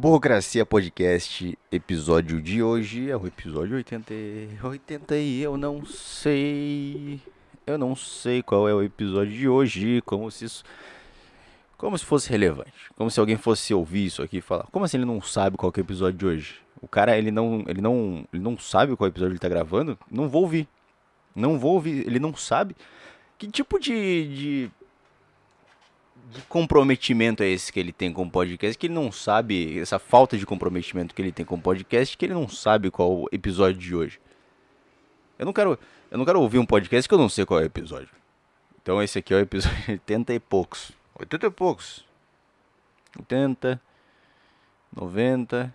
Burocracia Podcast, episódio de hoje é o episódio 80, 80 e eu não sei, eu não sei qual é o episódio de hoje, como se isso, como se fosse relevante, como se alguém fosse ouvir isso aqui e falar, como assim ele não sabe qual é o episódio de hoje? O cara, ele não, ele não, ele não sabe qual episódio ele tá gravando? Não vou ouvir, não vou ouvir, ele não sabe? Que tipo de, de de comprometimento é esse que ele tem com o podcast, que ele não sabe, essa falta de comprometimento que ele tem com o podcast, que ele não sabe qual o episódio de hoje. Eu não quero, eu não quero ouvir um podcast que eu não sei qual é o episódio. Então esse aqui é o episódio 80 e poucos. 80 e poucos. 80, 90.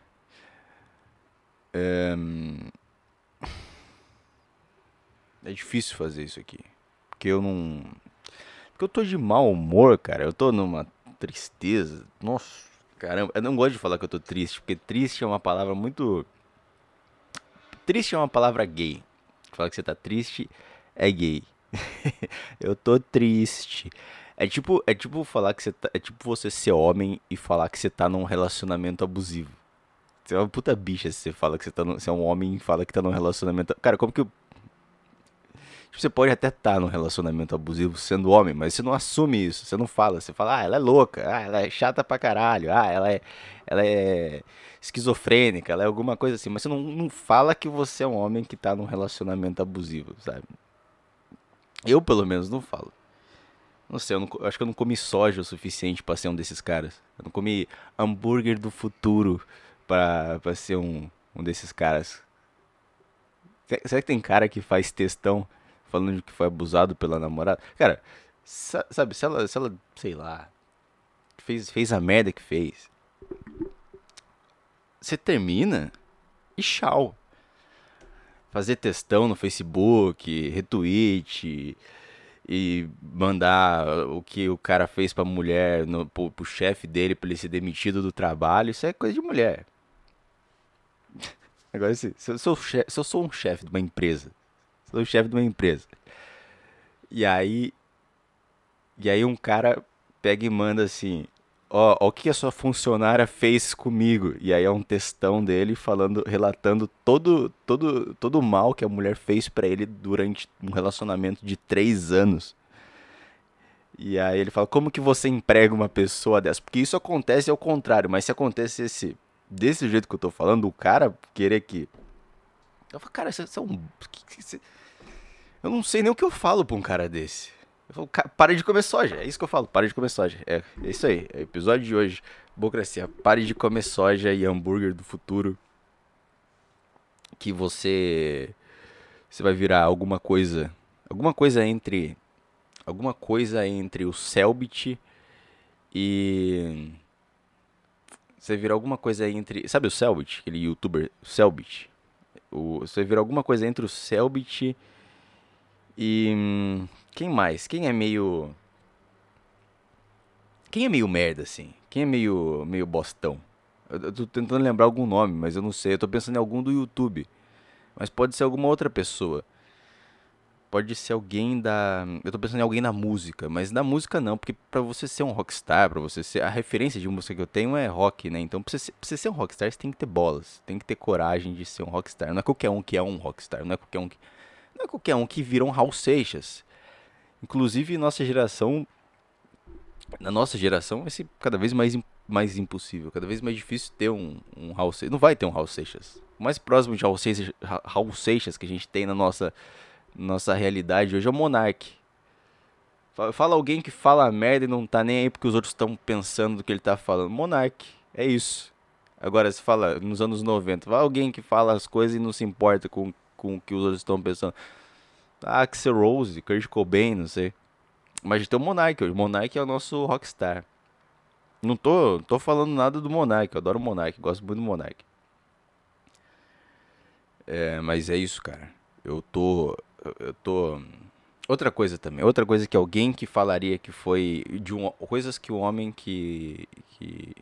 É... é difícil fazer isso aqui. Porque eu não porque eu tô de mau humor, cara. Eu tô numa tristeza. Nossa, caramba. Eu não gosto de falar que eu tô triste, porque triste é uma palavra muito. Triste é uma palavra gay. Falar que você tá triste é gay. eu tô triste. É tipo, é tipo falar que você tá, é tipo você ser homem e falar que você tá num relacionamento abusivo. Você é uma puta bicha se você fala que você tá no, você é um homem e fala que tá num relacionamento. Cara, como que você pode até estar tá num relacionamento abusivo sendo homem, mas você não assume isso, você não fala, você fala, ah, ela é louca, ah, ela é chata pra caralho, ah, ela é, ela é esquizofrênica, ela é alguma coisa assim, mas você não, não fala que você é um homem que tá num relacionamento abusivo, sabe? Eu, pelo menos, não falo. Não sei, eu, não, eu acho que eu não comi soja o suficiente para ser um desses caras. Eu não comi hambúrguer do futuro pra, pra ser um, um desses caras. Será que tem cara que faz textão falando que foi abusado pela namorada. Cara, sabe, se ela, se ela sei lá, fez, fez a merda que fez, você termina e tchau. Fazer textão no Facebook, retweet e mandar o que o cara fez pra mulher, no, pro, pro chefe dele pra ele ser demitido do trabalho, isso é coisa de mulher. Agora, se, se, eu, sou se eu sou um chefe de uma empresa sou o chefe de uma empresa. E aí. E aí um cara pega e manda assim. Ó, ó, o que a sua funcionária fez comigo. E aí é um textão dele falando, relatando todo, todo, todo o mal que a mulher fez para ele durante um relacionamento de três anos. E aí ele fala, como que você emprega uma pessoa dessa? Porque isso acontece ao contrário, mas se acontecesse desse jeito que eu tô falando, o cara querer que. Eu falo, cara, você é um. Eu não sei nem o que eu falo pra um cara desse. Eu falo, para de comer soja. É isso que eu falo, para de comer soja. É, é isso aí. É o episódio de hoje. Burocracia. Pare de comer soja e hambúrguer do futuro. Que você. Você vai virar alguma coisa. Alguma coisa entre. Alguma coisa entre o Selbit e. Você vira alguma coisa entre. Sabe o Selbit? Aquele youtuber Selbit? O, você vira alguma coisa entre o Selbit e hum, quem mais? Quem é meio Quem é meio merda assim? Quem é meio meio bostão? Eu, eu tô tentando lembrar algum nome, mas eu não sei. Eu tô pensando em algum do YouTube. Mas pode ser alguma outra pessoa. Pode ser alguém da. Eu tô pensando em alguém na música, mas na música não, porque pra você ser um rockstar, pra você ser. A referência de música que eu tenho é rock, né? Então pra você, ser, pra você ser um rockstar, você tem que ter bolas. Tem que ter coragem de ser um rockstar. Não é qualquer um que é um rockstar. Não é qualquer um que não é qualquer um que vira um Raul Seixas. Inclusive, nossa geração. Na nossa geração vai ser cada vez mais, mais impossível, cada vez mais difícil ter um, um Seixas. Não vai ter um Raul Seixas. O mais próximo de Raul Seixas, Seixas que a gente tem na nossa, nossa realidade hoje é o Monark. Fala alguém que fala merda e não tá nem aí porque os outros estão pensando do que ele tá falando. Monark, é isso. Agora, se fala nos anos 90, vai alguém que fala as coisas e não se importa com com o que os outros estão pensando. Ah, Axel Rose, Kurt Cobain, não sei. Mas tem o Monark, o Monark é o nosso rockstar. Não tô, tô falando nada do Monark, eu adoro Monark, gosto muito do Monark. É, mas é isso, cara. Eu tô. Eu tô. Outra coisa também, outra coisa que alguém que falaria que foi de um, coisas que o homem que, que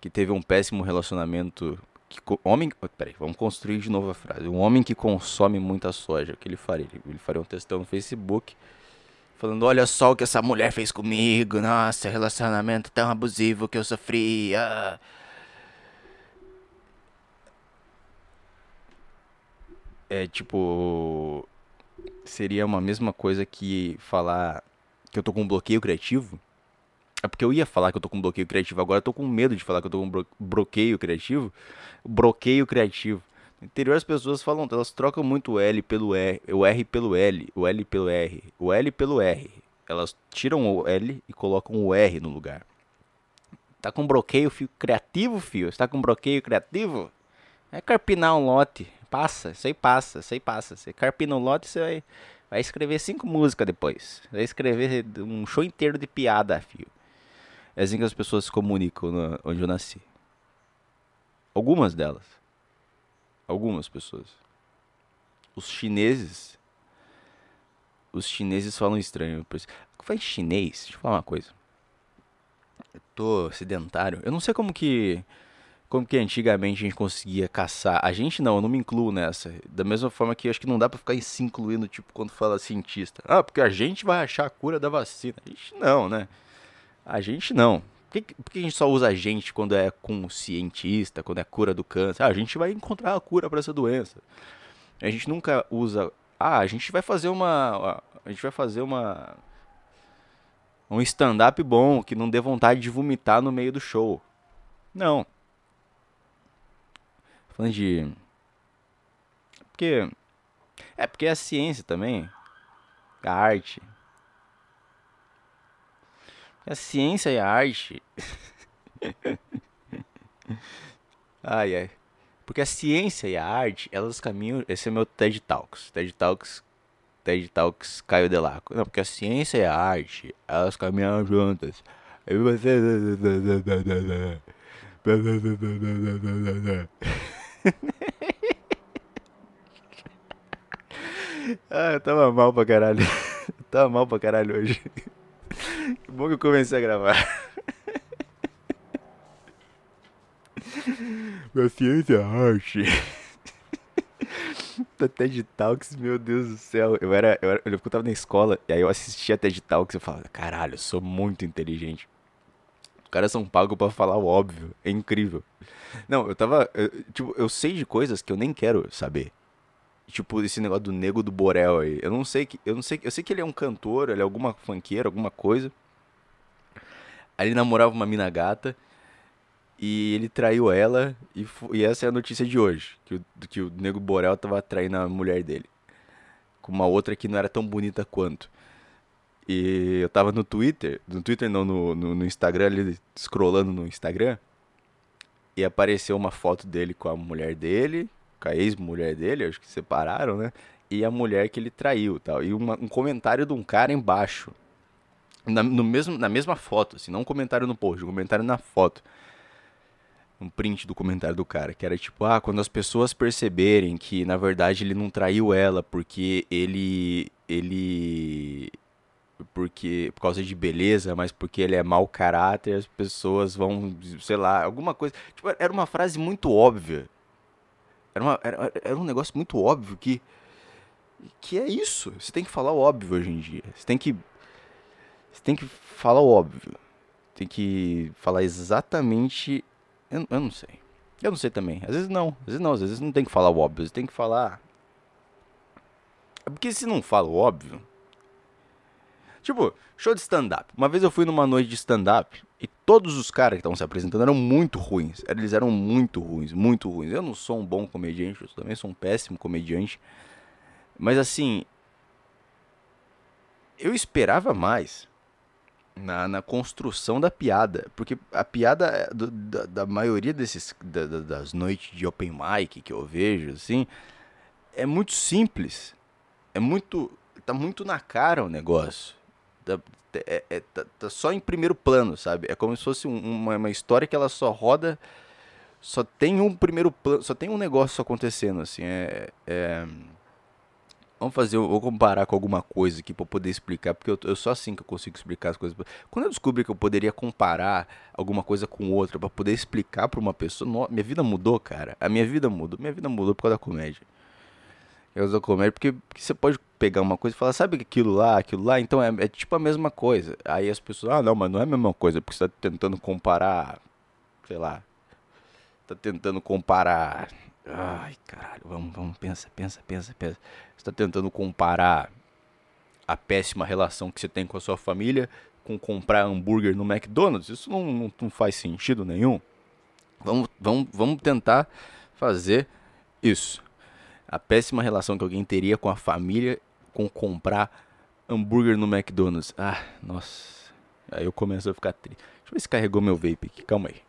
que teve um péssimo relacionamento que homem, peraí, vamos construir de novo a frase. Um homem que consome muita soja, o que ele faria? Ele faria um textão no Facebook falando: "Olha só o que essa mulher fez comigo. Nossa, relacionamento tão abusivo que eu sofri. Ah. É tipo. Seria uma mesma coisa que falar que eu tô com um bloqueio criativo. É porque eu ia falar que eu tô com um bloqueio criativo, agora eu tô com medo de falar que eu tô com um blo- bloqueio criativo. Bloqueio criativo. No interior as pessoas falam, elas trocam muito o L pelo R, o R pelo L, o L pelo R, o L pelo R. Elas tiram o L e colocam o R no lugar. Tá com bloqueio fio, criativo, fio? Você tá com bloqueio criativo? É carpinar um lote. Passa, isso aí passa, isso aí passa. Você carpina um lote, você vai, vai escrever cinco músicas depois. Vai escrever um show inteiro de piada, fio. É assim que as pessoas se comunicam na- onde eu nasci. Algumas delas. Algumas pessoas. Os chineses. Os chineses falam estranho. Faz chinês? Deixa eu falar uma coisa. Eu tô sedentário. Eu não sei como que. Como que antigamente a gente conseguia caçar. A gente não, eu não me incluo nessa. Da mesma forma que acho que não dá pra ficar se incluindo, tipo, quando fala cientista. Ah, porque a gente vai achar a cura da vacina. A gente não, né? A gente não. Por que, por que a gente só usa a gente quando é com cientista, quando é cura do câncer? Ah, a gente vai encontrar a cura pra essa doença. A gente nunca usa. Ah, a gente vai fazer uma. A gente vai fazer uma. Um stand-up bom que não dê vontade de vomitar no meio do show. Não. Falando de. Porque. É porque é a ciência também. A arte. A ciência e a arte. ai, ai. Porque a ciência e a arte, elas caminham. Esse é meu TED Talks. TED Talks. TED Talks Caio Delaco. Não, porque a ciência e a arte, elas caminham juntas. Aí você. Ah, eu tava mal pra caralho. Eu tava mal pra caralho hoje. Que bom que eu comecei a gravar. A ciência arte. Da TED Talks, meu Deus do céu. Eu era, eu era. Eu tava na escola e aí eu assistia a TED Talks e eu falava, caralho, eu sou muito inteligente. Caras são pagos pra falar o óbvio. É incrível. Não, eu tava. eu- tipo, eu sei de coisas que eu nem quero saber. Tipo, esse negócio do Nego do Borel aí. Eu não sei que. Eu não sei. Eu sei que ele é um cantor, ele é alguma funkeira, alguma coisa. Aí ele namorava uma mina gata. E ele traiu ela. E, e essa é a notícia de hoje. Que o, que o Nego Borel tava traindo a mulher dele. Com uma outra que não era tão bonita quanto. E eu tava no Twitter. No Twitter não, no, no, no Instagram, ali, scrollando no Instagram. E apareceu uma foto dele com a mulher dele, com a ex-mulher dele, acho que separaram, né? E a mulher que ele traiu, tal. E uma- um comentário de um cara embaixo. Na, no mesmo, na mesma foto, assim, não um comentário no post, um comentário na foto. Um print do comentário do cara, que era tipo, ah, quando as pessoas perceberem que na verdade ele não traiu ela porque ele ele porque por causa de beleza, mas porque ele é mau caráter, as pessoas vão, sei lá, alguma coisa. Tipo, era uma frase muito óbvia. Era, uma, era, era um negócio muito óbvio que que é isso. Você tem que falar o óbvio hoje em dia. Você tem que você tem que falar o óbvio. Tem que falar exatamente. Eu, eu não sei. Eu não sei também. Às vezes não. Às vezes não. Às vezes não tem que falar o óbvio. Você tem que falar. É porque se não fala o óbvio. Tipo, show de stand-up. Uma vez eu fui numa noite de stand-up e todos os caras que estavam se apresentando eram muito ruins. Eles eram muito ruins, muito ruins. Eu não sou um bom comediante, eu também sou um péssimo comediante. Mas assim. Eu esperava mais na, na construção da piada. Porque a piada é do- da, da maioria desses. da- das noites de open mic que eu vejo, assim. É muito simples. É muito. Tá muito na cara o negócio. Tá, é- tá- tá só em primeiro plano, sabe? É como se fosse um- uma, uma história que ela só roda. Só tem um primeiro plano. Só tem um negócio acontecendo, assim. É. é- Vamos fazer, eu vou comparar com alguma coisa aqui eu poder explicar, porque eu, eu só assim que eu consigo explicar as coisas. Quando eu descobri que eu poderia comparar alguma coisa com outra pra poder explicar pra uma pessoa, no- minha vida mudou, cara. A minha vida mudou, minha vida mudou por causa da comédia. Eu uso a comédia porque, porque você pode pegar uma coisa e falar, sabe aquilo lá, aquilo lá, então é, é tipo a mesma coisa. Aí as pessoas, ah, não, mas não é a mesma coisa, porque você tá tentando comparar, sei lá, tá tentando comparar Ai, caralho, vamos, vamos, pensa, pensa, pensa, pensa. Você tá tentando comparar a péssima relação que você tem com a sua família com comprar hambúrguer no McDonald's? Isso não, não, não faz sentido nenhum. Vamos, vamos, vamos tentar fazer isso. A péssima relação que alguém teria com a família com comprar hambúrguer no McDonald's. Ah, nossa. Aí eu começo a ficar triste. Deixa eu ver se carregou meu vape aqui. Calma aí.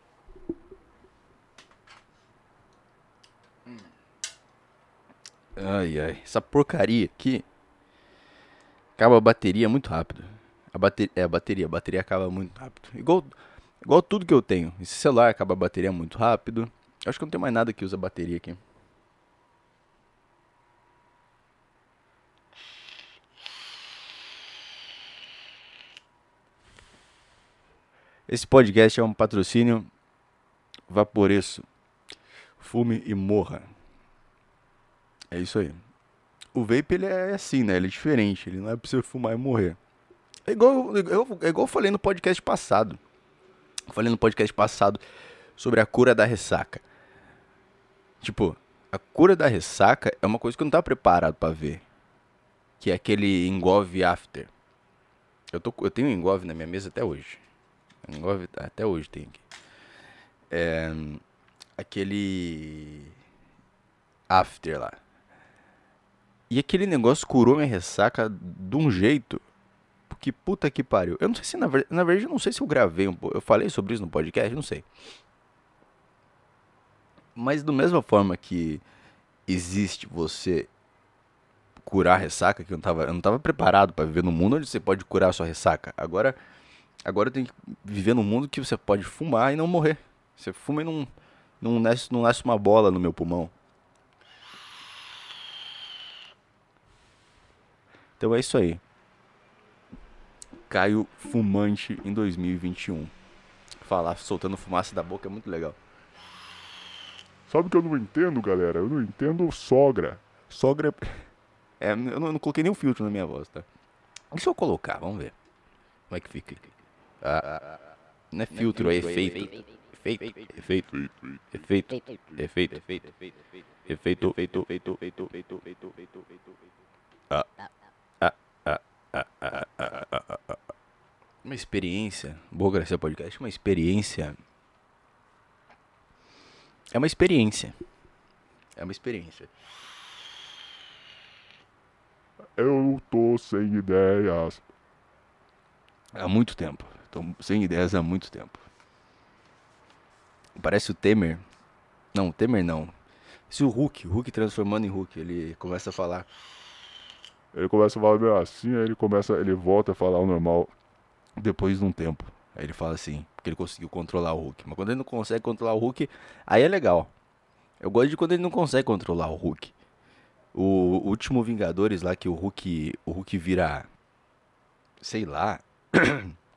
Ai, ai. Essa porcaria aqui acaba a bateria muito rápido. A bateria, é, a bateria, a bateria acaba muito rápido. Igual, igual tudo que eu tenho. Esse celular acaba a bateria muito rápido. Acho que não tem mais nada que usa bateria aqui. Esse podcast é um patrocínio Vaporeço. Fume e morra. É isso aí. O vape ele é assim, né? Ele é diferente. Ele não é pra você fumar e morrer. É igual, igual, é igual eu falei no podcast passado. Eu falei no podcast passado sobre a cura da ressaca. Tipo, a cura da ressaca é uma coisa que eu não tava preparado para ver. Que é aquele engove after. Eu, tô, eu tenho um engove na minha mesa até hoje. Até hoje tem aqui. É, aquele after lá. E aquele negócio curou minha ressaca de um jeito. Porque puta que pariu. Eu não sei se, na, ver... na verdade, eu não sei se eu gravei um Eu falei sobre isso no podcast, não sei. Mas da mesma forma que existe você curar ressaca, que eu não tava, eu não tava preparado para viver num mundo onde você pode curar a sua ressaca. Agora, agora eu tenho que viver num mundo que você pode fumar e não morrer. Você fuma e não, não, nasce, não nasce uma bola no meu pulmão. Então é isso aí. Caio fumante em 2021. Falar soltando fumaça da boca é muito legal. Sabe o que eu não entendo, galera? Eu não entendo sogra. Sogra. É, eu não, eu não coloquei nenhum filtro na minha voz, tá? E se eu colocar? Vamos ver. Como é que fica? Ah, não é filtro, é efeito. Efeito, efeito, efeito, efeito, efeito, efeito, efeito, efeito, efeito, efeito, ah. Uma experiência. Boa Gracia Podcast, uma experiência. É uma experiência. É uma experiência. Eu tô sem ideias. Há muito tempo. Tô sem ideias há muito tempo. Parece o Temer. Não, o Temer não. Esse o Hulk, o Hulk transformando em Hulk, ele começa a falar. Ele começa a falar meio assim, aí ele começa, ele volta a falar o normal depois de um tempo. Aí ele fala assim, porque ele conseguiu controlar o Hulk. Mas quando ele não consegue controlar o Hulk, aí é legal. Eu gosto de quando ele não consegue controlar o Hulk. O último Vingadores lá que o Hulk, o Hulk vira sei lá,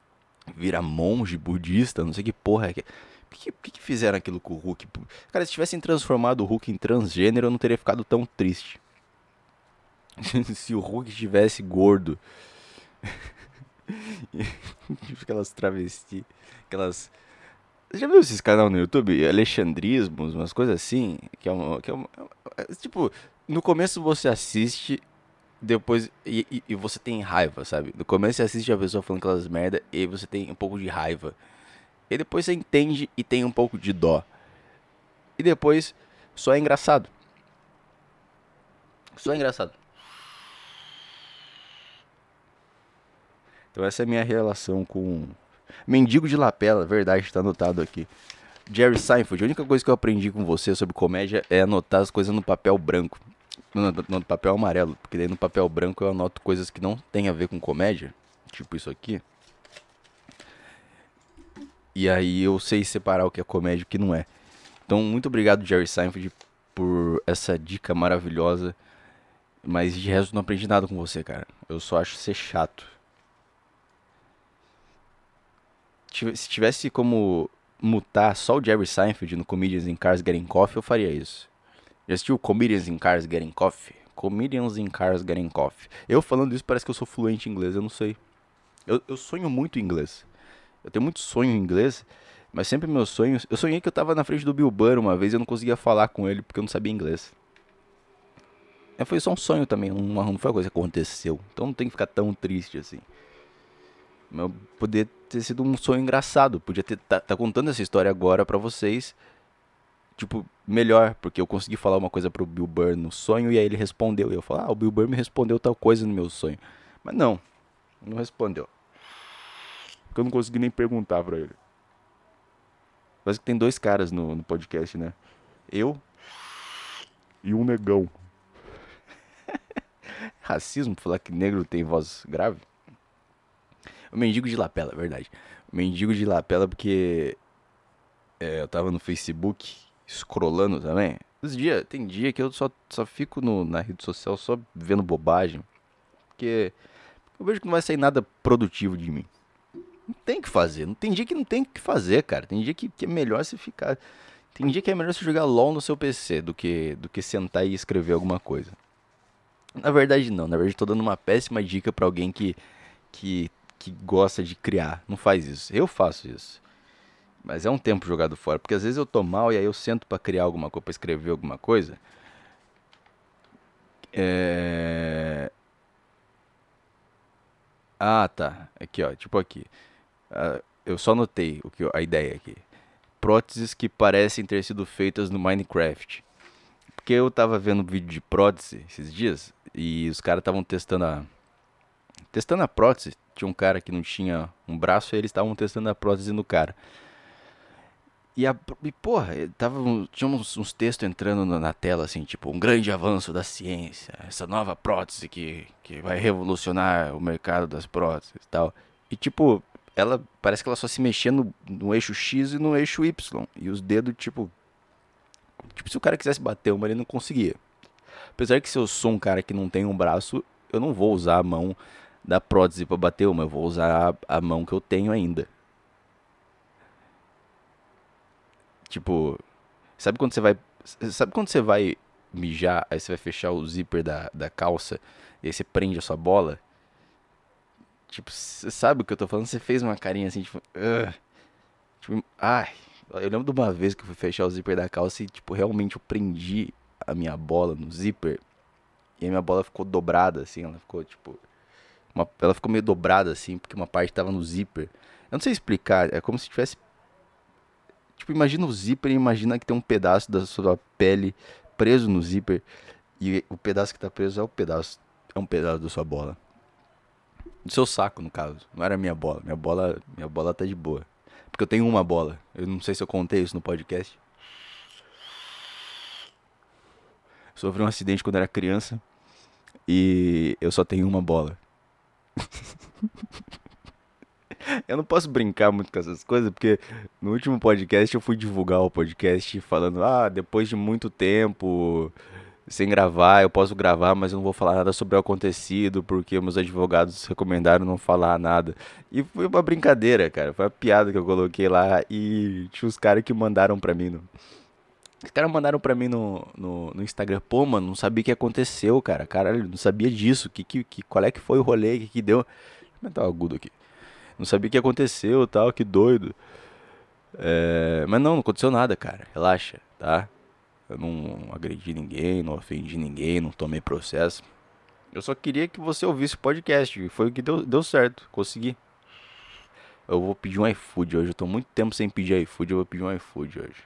vira monge budista, não sei que porra é que por que, por que fizeram aquilo com o Hulk? Cara, se tivessem transformado o Hulk em transgênero, eu não teria ficado tão triste. se o Hulk estivesse gordo. aquelas travesti, aquelas. Você já viu esses canais no YouTube? Alexandrismos, umas coisas assim. Que é uma. Que é uma é, tipo, no começo você assiste, depois. E, e, e, você tem raiva, sabe? No começo você assiste a pessoa falando aquelas merda e você tem um pouco de raiva. E depois você entende e tem um pouco de dó. E depois só é engraçado. Só é engraçado. Então essa é a minha relação com Mendigo de Lapela, verdade, está anotado aqui. Jerry Seinfeld, a única coisa que eu aprendi com você sobre comédia é anotar as coisas no papel branco. No, no, no papel amarelo, porque daí no papel branco eu anoto coisas que não tem a ver com comédia, tipo isso aqui. E aí eu sei separar o que é comédia e o que não é. Então, muito obrigado, Jerry Seinfeld, por essa dica maravilhosa. Mas de resto não aprendi nada com você, cara. Eu só acho ser chato. se tivesse como mutar só o Jerry Seinfeld no Comedians in Cars Getting Coffee, eu faria isso. Já assistiu Comedians in Cars Getting Coffee? Comedians in Cars Getting Coffee. Eu falando isso parece que eu sou fluente em inglês, eu não sei. Eu, eu sonho muito em inglês. Eu tenho muito sonho em inglês, Mas sempre meus sonhos. Eu sonhei que eu tava na frente do Bill Burr uma vez e eu não conseguia falar com ele porque eu não sabia inglês. É, foi só um sonho também, não, não foi uma coisa que aconteceu. Então não tem que ficar tão triste assim. Mas poderia ter sido um sonho engraçado. Podia ter tá, tá contando essa história agora pra vocês. Tipo, melhor, porque eu consegui falar uma coisa pro Bill Burr no sonho e aí ele respondeu. E eu falo, ah, o Bill Burr me respondeu tal coisa no meu sonho. Mas não, não respondeu. Porque eu não consegui nem perguntar pra ele. Parece que tem dois caras no, no podcast, né? Eu. E um negão. Racismo, falar que negro tem voz grave. O mendigo de lapela, verdade. O mendigo de lapela porque é, eu tava no Facebook scrollando também. Os dia, tem dia que eu só, só fico no, na rede social só vendo bobagem. Porque eu vejo que não vai sair nada produtivo de mim. Não tem que fazer. Não tem dia que não tem que fazer, cara. Tem dia que, que é melhor você ficar. Tem dia que é melhor você jogar LOL no seu PC do que, do que sentar e escrever alguma coisa. Na verdade, não. Na verdade, tô dando uma péssima dica para alguém que, que, que gosta de criar. Não faz isso. Eu faço isso. Mas é um tempo jogado fora. Porque às vezes eu tô mal e aí eu sento para criar alguma coisa, pra escrever alguma coisa. É... Ah, tá. Aqui, ó. Tipo aqui. Uh, eu só notei o que a ideia aqui. Próteses que parecem ter sido feitas no Minecraft. Porque eu tava vendo vídeo de prótese esses dias e os caras estavam testando a testando a prótese. Tinha um cara que não tinha um braço e eles estavam testando a prótese no cara. E, a, e porra, tava, tinha uns, uns textos entrando na tela, assim, tipo, um grande avanço da ciência, essa nova prótese que, que vai revolucionar o mercado das próteses e tal. E tipo, ela parece que ela só se mexia no, no eixo X e no eixo Y. E os dedos, tipo. Tipo, se o cara quisesse bater uma, ele não conseguia. Apesar que se eu sou um cara que não tem um braço, eu não vou usar a mão da prótese para bater uma, eu vou usar a, a mão que eu tenho ainda. Tipo, sabe quando você vai. Sabe quando você vai mijar, aí você vai fechar o zíper da, da calça e aí você prende a sua bola? Tipo, você sabe o que eu tô falando? Você fez uma carinha assim, tipo. Uh, tipo, ai. Eu lembro de uma vez que eu fui fechar o zíper da calça e, tipo, realmente eu prendi a minha bola no zíper. E a minha bola ficou dobrada, assim. Ela ficou, tipo. Uma, ela ficou meio dobrada, assim, porque uma parte tava no zíper. Eu não sei explicar. É como se tivesse. Tipo, imagina o zíper imagina que tem um pedaço da sua pele preso no zíper. E o pedaço que tá preso é o pedaço. É um pedaço da sua bola. Do seu saco, no caso. Não era minha bola. Minha bola, minha bola tá de boa. Porque eu tenho uma bola. Eu não sei se eu contei isso no podcast. Sofri um acidente quando era criança. E eu só tenho uma bola. eu não posso brincar muito com essas coisas, porque no último podcast eu fui divulgar o podcast falando: ah, depois de muito tempo sem gravar, eu posso gravar, mas eu não vou falar nada sobre o acontecido, porque meus advogados recomendaram não falar nada. E foi uma brincadeira, cara. Foi uma piada que eu coloquei lá e tinha os caras que mandaram pra mim. No... Os caras mandaram pra mim no, no, no, Instagram, pô, mano, não sabia o que aconteceu, cara. Caralho, não sabia disso. Que, que, que, qual é que foi o rolê, que, que deu. Eu aumentar o agudo aqui. Não sabia o que aconteceu tal, que doido. É... Mas não, não aconteceu nada, cara. Relaxa, tá? Eu não agredi ninguém, não ofendi ninguém, não tomei processo. Eu só queria que você ouvisse o podcast. Foi o que deu, deu certo. Consegui. Eu vou pedir um iFood hoje. Eu tô muito tempo sem pedir iFood. Eu vou pedir um iFood hoje.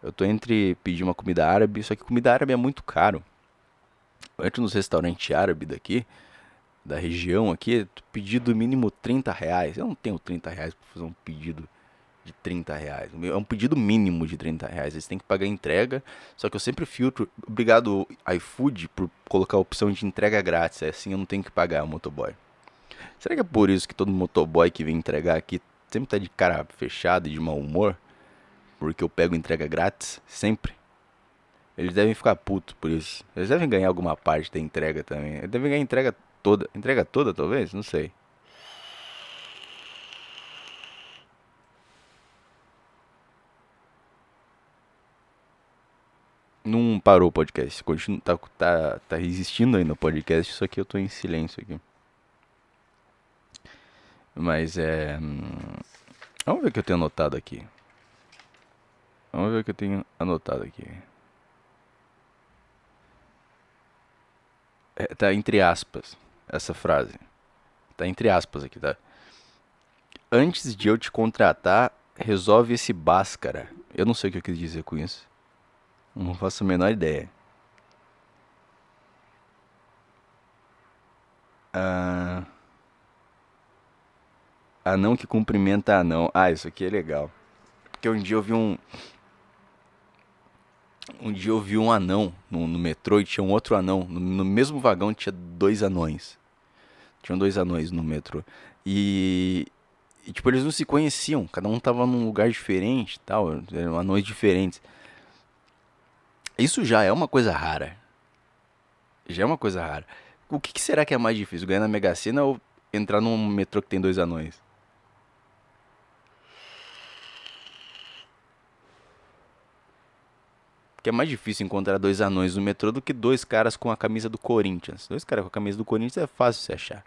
Eu tô entre pedir uma comida árabe. Só que comida árabe é muito caro. Eu entro nos restaurantes árabes daqui. Da região aqui. Pedido mínimo 30 reais. Eu não tenho 30 reais pra fazer um pedido de 30 reais. É um pedido mínimo de 30 reais. Eles têm que pagar entrega. Só que eu sempre filtro. Obrigado, iFood, por colocar a opção de entrega grátis. É assim eu não tenho que pagar o motoboy. Será que é por isso que todo motoboy que vem entregar aqui sempre tá de cara fechada e de mau humor? Porque eu pego entrega grátis? Sempre. Eles devem ficar putos por isso. Eles devem ganhar alguma parte da entrega também. Eles devem ganhar entrega toda. Entrega toda, talvez? Não sei. Não parou o podcast. Continua, tá, tá, tá existindo ainda o podcast, só que eu tô em silêncio aqui. Mas é. Hum, vamos ver o que eu tenho anotado aqui. Vamos ver o que eu tenho anotado aqui. É, tá entre aspas essa frase. Tá entre aspas aqui, tá? Antes de eu te contratar, resolve esse báscara. Eu não sei o que eu quis dizer com isso. Não faço a menor ideia. Ah, anão que cumprimenta anão. Ah, isso aqui é legal. Porque um dia eu vi um. Um dia eu vi um anão no, no metrô e tinha um outro anão. No, no, mesmo vagão tinha dois anões. Tinham dois anões no metrô. E, e, tipo, eles não se conheciam. Cada um tava num lugar diferente tal. Eram anões diferentes. Isso já é uma coisa rara. Já é uma coisa rara. O que, que será que é mais difícil? Ganhar na Mega Sena ou entrar num metrô que tem dois anões? Que é mais difícil encontrar dois anões no metrô do que dois caras com a camisa do Corinthians. Dois caras com a camisa do Corinthians é fácil se achar.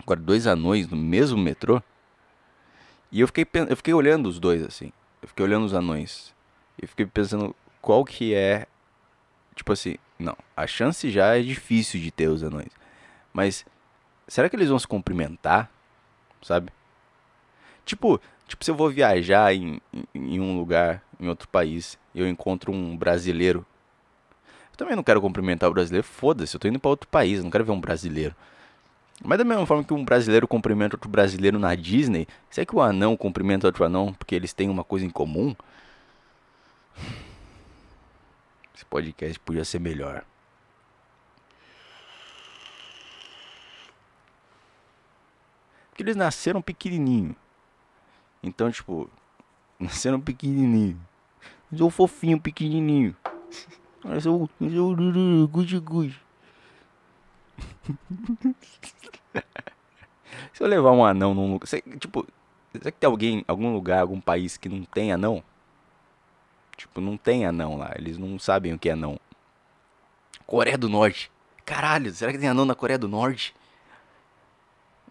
Agora, dois anões no mesmo metrô. E eu fiquei, eu fiquei olhando os dois assim. Eu fiquei olhando os anões. E fiquei pensando qual que é. Tipo assim, não. A chance já é difícil de ter os anões. Mas será que eles vão se cumprimentar? Sabe? Tipo, tipo se eu vou viajar em, em, em um lugar, em outro país, eu encontro um brasileiro. Eu também não quero cumprimentar o brasileiro, foda-se, eu tô indo para outro país, não quero ver um brasileiro. Mas da mesma forma que um brasileiro cumprimenta outro brasileiro na Disney, será que o anão cumprimenta outro anão porque eles têm uma coisa em comum? Esse podcast podia ser melhor. Porque eles nasceram pequenininho. Então, tipo, nasceram pequenininho. Eu fofinho, pequenininho. Eu, mas eu, gude, gude. Se eu levar um anão num lugar. Tipo, será que tem alguém, algum lugar, algum país que não tem anão? Tipo, não tem anão lá. Eles não sabem o que é anão. Coreia do Norte. Caralho, será que tem anão na Coreia do Norte?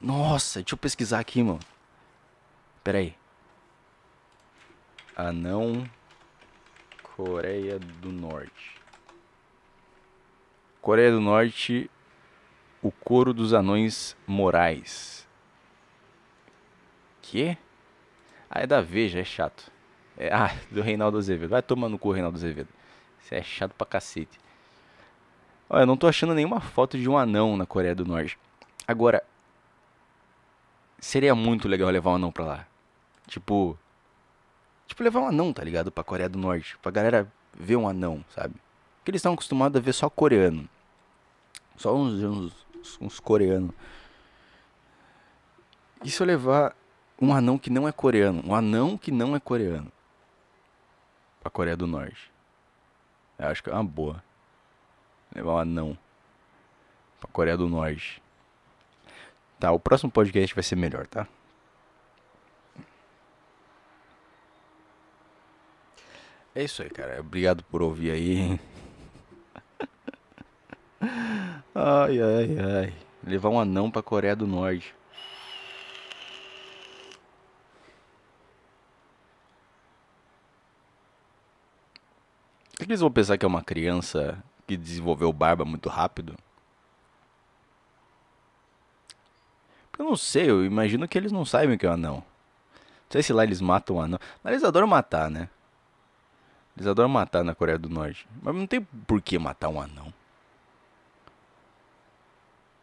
Nossa, deixa eu pesquisar aqui, mano. Pera aí. Anão Coreia do Norte. Coreia do Norte, o coro dos anões morais. Que? Ah, é da Veja, é chato. É, ah, do Reinaldo Azevedo. Vai tomando no cu, Reinaldo Azevedo. Isso é chato pra cacete. Olha, eu não tô achando nenhuma foto de um anão na Coreia do Norte. Agora, seria muito legal levar um anão pra lá. Tipo, Tipo, levar um anão, tá ligado? Pra Coreia do Norte. Pra galera ver um anão, sabe? Porque eles estão acostumados a ver só coreano. Só uns, uns, uns coreanos. E se eu levar um anão que não é coreano? Um anão que não é coreano. Pra Coreia do Norte. Eu acho que é uma boa. Levar um anão. Pra Coreia do Norte. Tá, o próximo podcast vai ser melhor, tá? É isso aí, cara. Obrigado por ouvir aí. ai, ai, ai. Levar um anão pra Coreia do Norte. Será que eles vão pensar que é uma criança que desenvolveu barba muito rápido? Eu não sei, eu imagino que eles não sabem o que é um anão. Não sei se lá eles matam um anão. Mas eles adoram matar, né? Eles adoram matar na Coreia do Norte. Mas não tem por que matar um anão.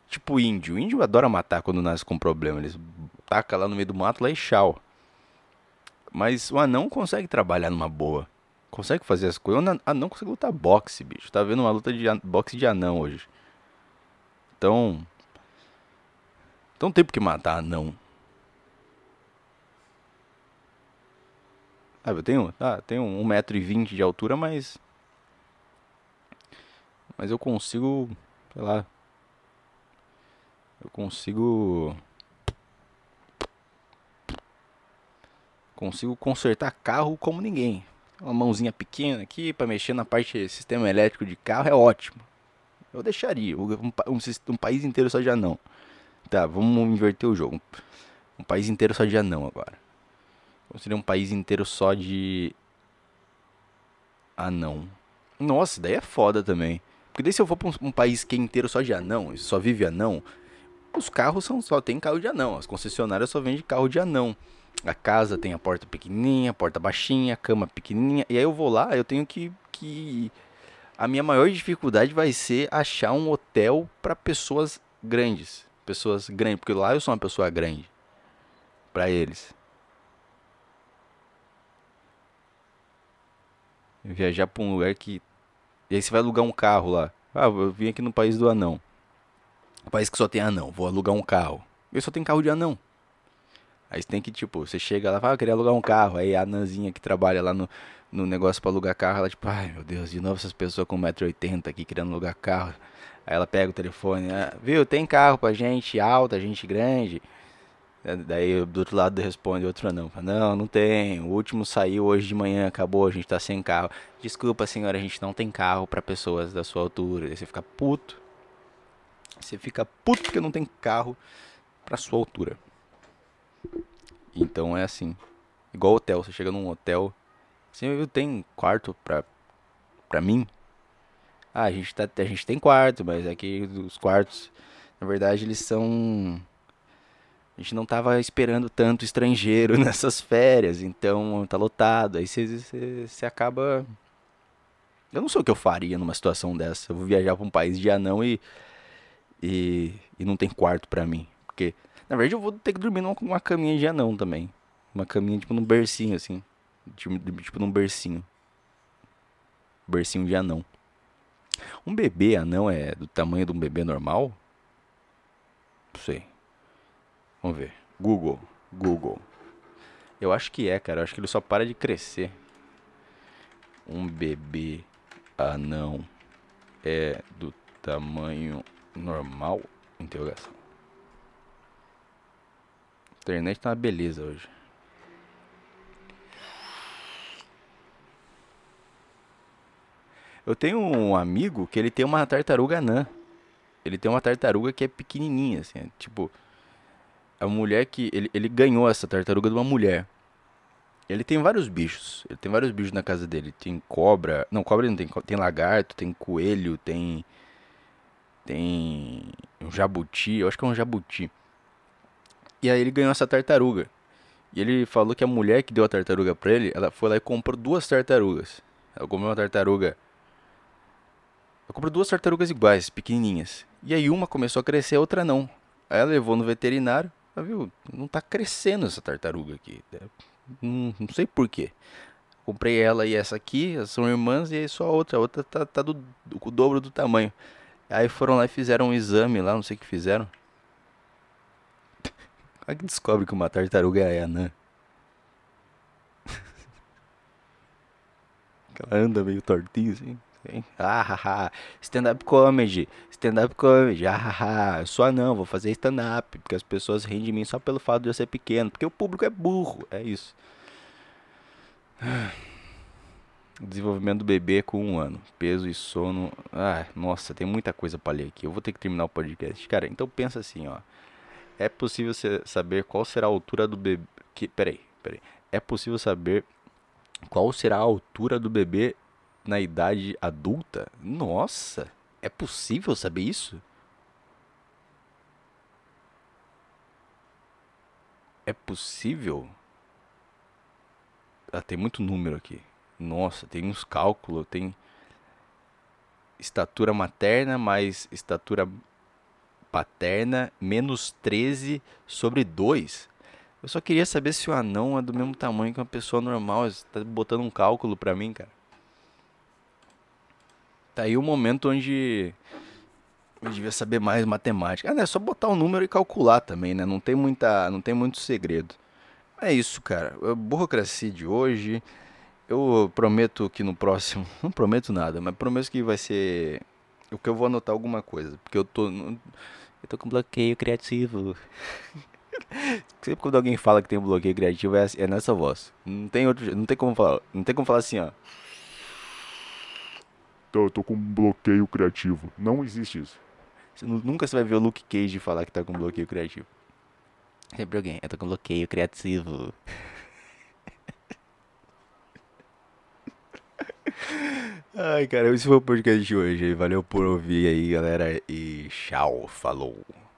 Tipo índio. O índio adora matar quando nasce com problema. Eles tacam lá no meio do mato lá e tchau. Mas o anão consegue trabalhar numa boa. Consegue fazer as coisas. O anão consegue lutar boxe, bicho. Tá vendo uma luta de boxe de anão hoje. Então. Então tem por que matar anão. Ah, eu tenho, ah, tenho 1,20m de altura, mas. Mas eu consigo. Sei lá. Eu consigo. Consigo consertar carro como ninguém. Uma mãozinha pequena aqui para mexer na parte sistema elétrico de carro é ótimo. Eu deixaria. Um, um, um país inteiro só de anão. Tá, vamos inverter o jogo. Um país inteiro só de anão agora. Seria um país inteiro só de anão. Nossa, daí é foda também. Porque daí se eu for pra um, um país que é inteiro só de anão, só vive anão, os carros são só tem carro de anão. As concessionárias só vendem carro de anão. A casa tem a porta pequenininha, a porta baixinha, a cama pequenininha. E aí eu vou lá, eu tenho que, que... A minha maior dificuldade vai ser achar um hotel para pessoas grandes. Pessoas grandes, porque lá eu sou uma pessoa grande. para eles. Viajar pra um lugar que. E aí você vai alugar um carro lá. Ah, eu vim aqui no país do anão. País que só tem anão. Vou alugar um carro. E só tem carro de anão. Aí você tem que, tipo, você chega lá, fala, ah, queria alugar um carro. Aí a anãzinha que trabalha lá no, no negócio pra alugar carro, ela tipo, ai meu Deus, de novo essas pessoas com 1,80m aqui querendo alugar carro. Aí ela pega o telefone, ah, viu, tem carro pra gente alta, gente grande. Daí do outro lado responde outro não. Não, não tem. O último saiu hoje de manhã, acabou, a gente tá sem carro. Desculpa, senhora, a gente não tem carro para pessoas da sua altura. Aí você fica puto. Você fica puto porque não tem carro pra sua altura. Então é assim. Igual hotel, você chega num hotel, você tem quarto pra, pra mim? Ah, a gente, tá, a gente tem quarto, mas aqui é os quartos, na verdade, eles são a gente não tava esperando tanto estrangeiro nessas férias, então tá lotado. Aí você acaba. Eu não sei o que eu faria numa situação dessa. Eu vou viajar para um país de anão e, e, e não tem quarto para mim. Porque, na verdade, eu vou ter que dormir numa, numa caminha de anão também. Uma caminha tipo num bercinho, assim. Tipo, tipo num bercinho. Bercinho de anão. Um bebê anão é do tamanho de um bebê normal? Não sei. Vamos ver. Google. Google. Eu acho que é, cara. Eu acho que ele só para de crescer. Um bebê anão é do tamanho normal? Interrogação. A internet tá uma beleza hoje. Eu tenho um amigo que ele tem uma tartaruga anã. Ele tem uma tartaruga que é pequenininha, assim, é, tipo, a mulher que. Ele, ele ganhou essa tartaruga de uma mulher. Ele tem vários bichos. Ele tem vários bichos na casa dele. Tem cobra. Não, cobra não tem. Tem lagarto, tem coelho, tem. Tem. Um jabuti. Eu acho que é um jabuti. E aí ele ganhou essa tartaruga. E ele falou que a mulher que deu a tartaruga pra ele, ela foi lá e comprou duas tartarugas. Ela comprou uma tartaruga. Ela comprou duas tartarugas iguais, pequenininhas. E aí uma começou a crescer, a outra não. Aí ela levou no veterinário. Ah, viu? Não tá crescendo essa tartaruga aqui. Não, não sei porquê. Comprei ela e essa aqui, são irmãs, e aí só a outra. A outra tá, tá do, do, o dobro do tamanho. Aí foram lá e fizeram um exame lá, não sei o que fizeram. Como é que descobre que uma tartaruga é anã? Ela anda meio tortinho assim. Ah, haha, stand-up comedy, stand-up comedy, ah, haha, só não, vou fazer stand-up, porque as pessoas riem de mim só pelo fato de eu ser pequeno, porque o público é burro, é isso. Desenvolvimento do bebê com um ano, peso e sono, ah, nossa, tem muita coisa para ler aqui, eu vou ter que terminar o podcast. Cara, então pensa assim, ó, é possível saber qual será a altura do bebê, que, peraí, peraí, é possível saber qual será a altura do bebê na idade adulta? Nossa, é possível saber isso? É possível? Ah, tem muito número aqui. Nossa, tem uns cálculos, tem estatura materna mais estatura paterna menos 13 sobre 2. Eu só queria saber se o anão é do mesmo tamanho que uma pessoa normal. Você tá botando um cálculo pra mim, cara. Tá aí o momento onde eu devia saber mais matemática. Ah, né? É só botar o um número e calcular também, né? Não tem muita, não tem muito segredo. É isso, cara. A burocracia de hoje. Eu prometo que no próximo, não prometo nada, mas prometo que vai ser o que eu vou anotar alguma coisa, porque eu tô eu tô com bloqueio criativo. Sempre quando alguém fala que tem bloqueio criativo é, é nessa voz. Não tem outro, não tem como falar, não tem como falar assim, ó. Então, eu tô com um bloqueio criativo. Não existe isso. Você nunca você vai ver o Luke Cage falar que tá com bloqueio criativo. Sempre alguém, eu tô com bloqueio criativo. Ai, cara, esse foi o podcast de hoje. Valeu por ouvir aí, galera. E tchau. Falou.